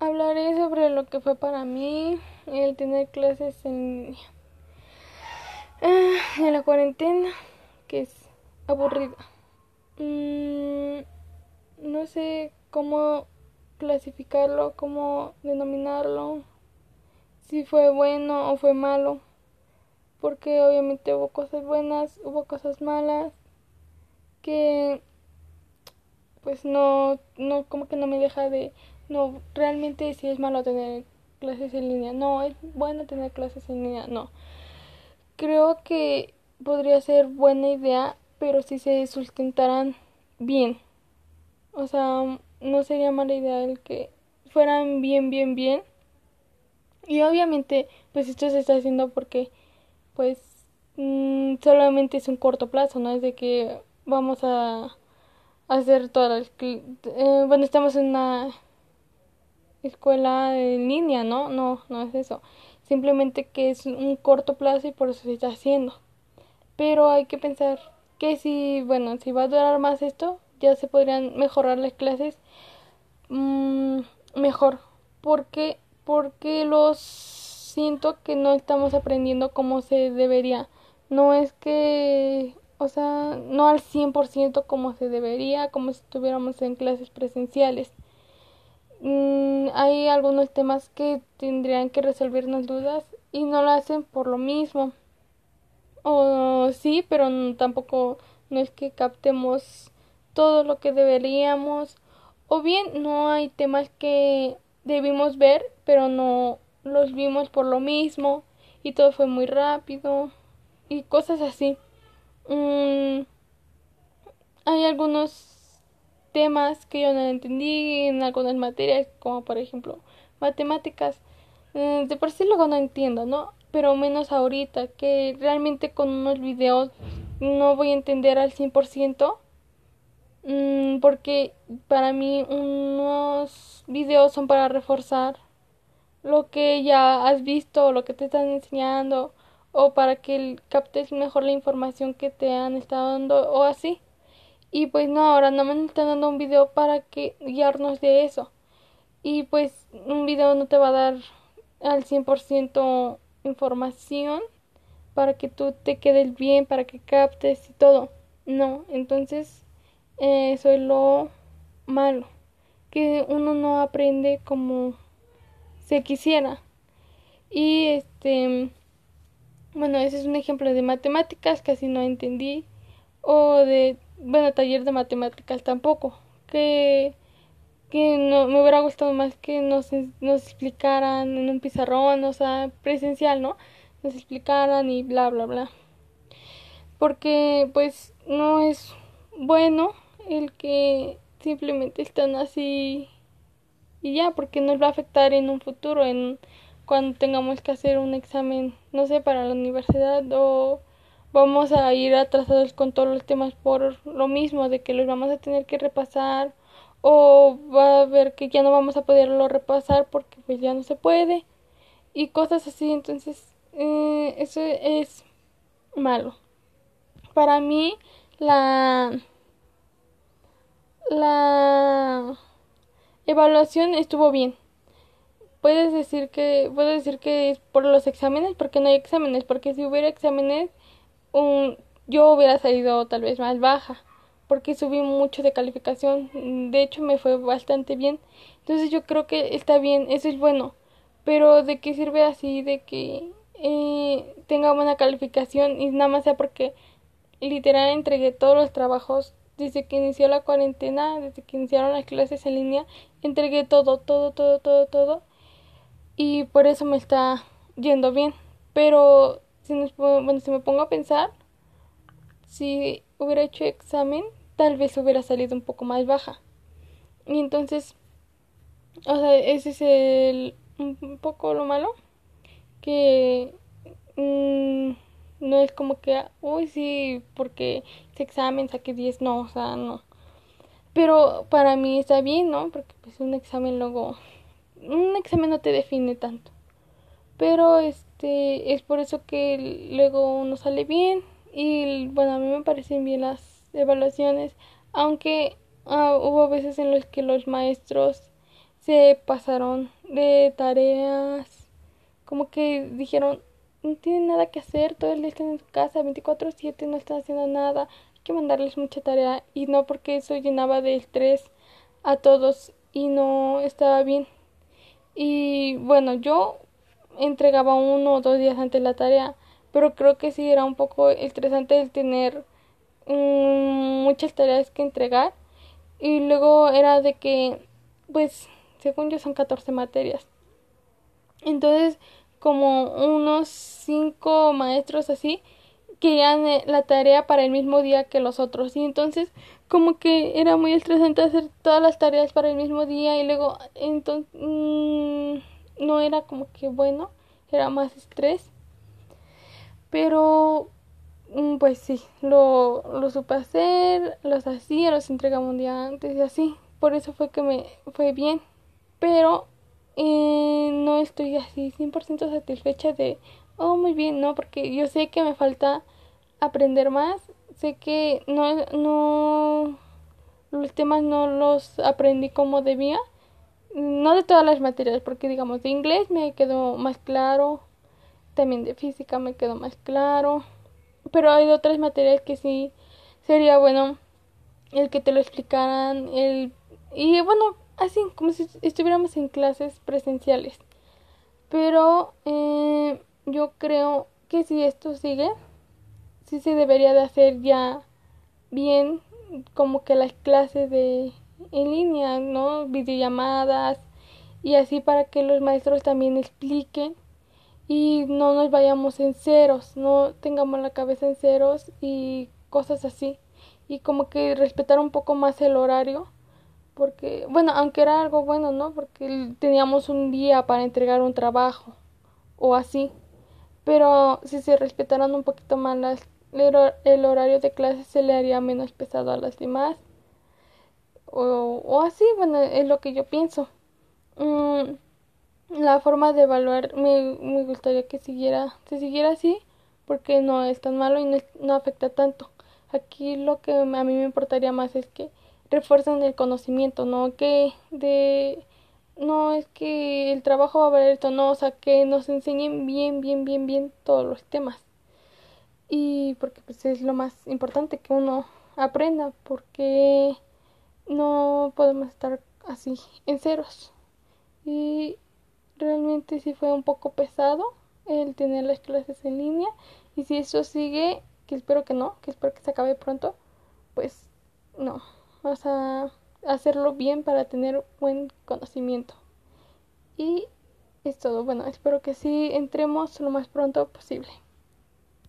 hablaré sobre lo que fue para mí el tener clases en ah, en la cuarentena, que es aburrida. Mm, no sé cómo clasificarlo, cómo denominarlo, si fue bueno o fue malo, porque obviamente hubo cosas buenas, hubo cosas malas, que pues no, no, como que no me deja de, no, realmente si es malo tener clases en línea, no, es bueno tener clases en línea, no. Creo que podría ser buena idea, pero si se sustentaran bien. O sea, no sería mala idea el que fueran bien, bien, bien. Y obviamente, pues esto se está haciendo porque, pues, mmm, solamente es un corto plazo, ¿no? Es de que vamos a hacer todas las... Eh, bueno, estamos en una escuela en línea, ¿no? No, no es eso. Simplemente que es un corto plazo y por eso se está haciendo. Pero hay que pensar que si, bueno, si va a durar más esto, ya se podrían mejorar las clases mmm, mejor. porque Porque los siento que no estamos aprendiendo como se debería. No es que, o sea, no al 100% como se debería, como si estuviéramos en clases presenciales. Mm, hay algunos temas que tendrían que resolvernos dudas y no lo hacen por lo mismo. O sí, pero tampoco no es que captemos todo lo que deberíamos. O bien no hay temas que debimos ver, pero no los vimos por lo mismo y todo fue muy rápido y cosas así. Mm, hay algunos temas que yo no entendí en algunas materias, como por ejemplo matemáticas. Mm, de por sí luego no entiendo, ¿no? Pero menos ahorita, que realmente con unos videos no voy a entender al 100%, mmm, porque para mí unos videos son para reforzar lo que ya has visto lo que te están enseñando o para que captes mejor la información que te han estado dando o así. Y pues no, ahora no me están dando un video para que guiarnos de eso. Y pues un video no te va a dar al 100% información para que tú te quedes bien, para que captes y todo. No, entonces eh, eso es lo malo, que uno no aprende como se quisiera. Y este, bueno, ese es un ejemplo de matemáticas, casi no entendí, o de bueno, taller de matemáticas tampoco, que, que no, me hubiera gustado más que nos, nos explicaran en un pizarrón, o sea, presencial, ¿no? Nos explicaran y bla, bla, bla. Porque pues no es bueno el que simplemente están así y ya, porque nos va a afectar en un futuro, en cuando tengamos que hacer un examen, no sé, para la universidad o vamos a ir atrasados con todos los temas por lo mismo, de que los vamos a tener que repasar o va a ver que ya no vamos a poderlo repasar porque pues ya no se puede y cosas así, entonces eh, eso es malo. Para mí la la evaluación estuvo bien. Puedes decir que puedes decir que es por los exámenes, porque no hay exámenes, porque si hubiera exámenes un, yo hubiera salido tal vez más baja porque subí mucho de calificación de hecho me fue bastante bien. Entonces yo creo que está bien eso es bueno. Pero de qué sirve así de que eh, tenga buena calificación y nada más sea porque literal entregué todos los trabajos desde que inició la cuarentena desde que iniciaron las clases en línea entregué todo todo todo todo todo y por eso me está yendo bien. Pero si, bueno, si me pongo a pensar, si hubiera hecho examen, tal vez hubiera salido un poco más baja. Y entonces, o sea, ese es el, un poco lo malo, que mmm, no es como que, uy, sí, porque ese examen saqué 10, no, o sea, no. Pero para mí está bien, ¿no? Porque pues un examen luego, un examen no te define tanto. Pero es este, es por eso que luego no sale bien y bueno, a mí me parecen bien las evaluaciones, aunque uh, hubo veces en los que los maestros se pasaron de tareas, como que dijeron, no tienen nada que hacer, todo el día están en su casa, 24/7, no están haciendo nada, hay que mandarles mucha tarea y no porque eso llenaba de estrés a todos y no estaba bien. Y bueno, yo entregaba uno o dos días antes la tarea, pero creo que sí era un poco estresante el tener um, muchas tareas que entregar y luego era de que pues según yo son 14 materias. Entonces, como unos cinco maestros así querían eh, la tarea para el mismo día que los otros y entonces como que era muy estresante hacer todas las tareas para el mismo día y luego entonces mm, no era como que bueno era más estrés. Pero mm, pues sí lo, lo supe hacer los hacía los entregaba un día antes y así. Por eso fue que me fue bien. Pero eh, no estoy así 100% satisfecha de, oh, muy bien, no, porque yo sé que me falta aprender más, sé que no, no, los temas no los aprendí como debía, no de todas las materias, porque digamos, de inglés me quedó más claro, también de física me quedó más claro, pero hay otras materias que sí sería bueno el que te lo explicaran, el, y bueno, así como si estuviéramos en clases presenciales. Pero eh, yo creo que si esto sigue, sí se debería de hacer ya bien como que las clases de en línea, ¿no? Videollamadas y así para que los maestros también expliquen y no nos vayamos en ceros, no tengamos la cabeza en ceros y cosas así. Y como que respetar un poco más el horario porque, bueno, aunque era algo bueno, ¿no? Porque teníamos un día para entregar un trabajo o así. Pero si se respetaran un poquito más las, el horario de clase se le haría menos pesado a las demás. O, o así, bueno, es lo que yo pienso. Mm, la forma de evaluar me, me gustaría que siguiera, se siguiera así porque no es tan malo y no, no afecta tanto. Aquí lo que a mí me importaría más es que refuerzan el conocimiento, no que de no es que el trabajo va a valer esto, no, o sea, que nos enseñen bien, bien, bien, bien todos los temas. Y porque pues es lo más importante que uno aprenda, porque no podemos estar así en ceros. Y realmente sí fue un poco pesado el tener las clases en línea y si eso sigue, que espero que no, que espero que se acabe pronto, pues no. Vamos a hacerlo bien para tener buen conocimiento. Y es todo. Bueno, espero que sí entremos lo más pronto posible.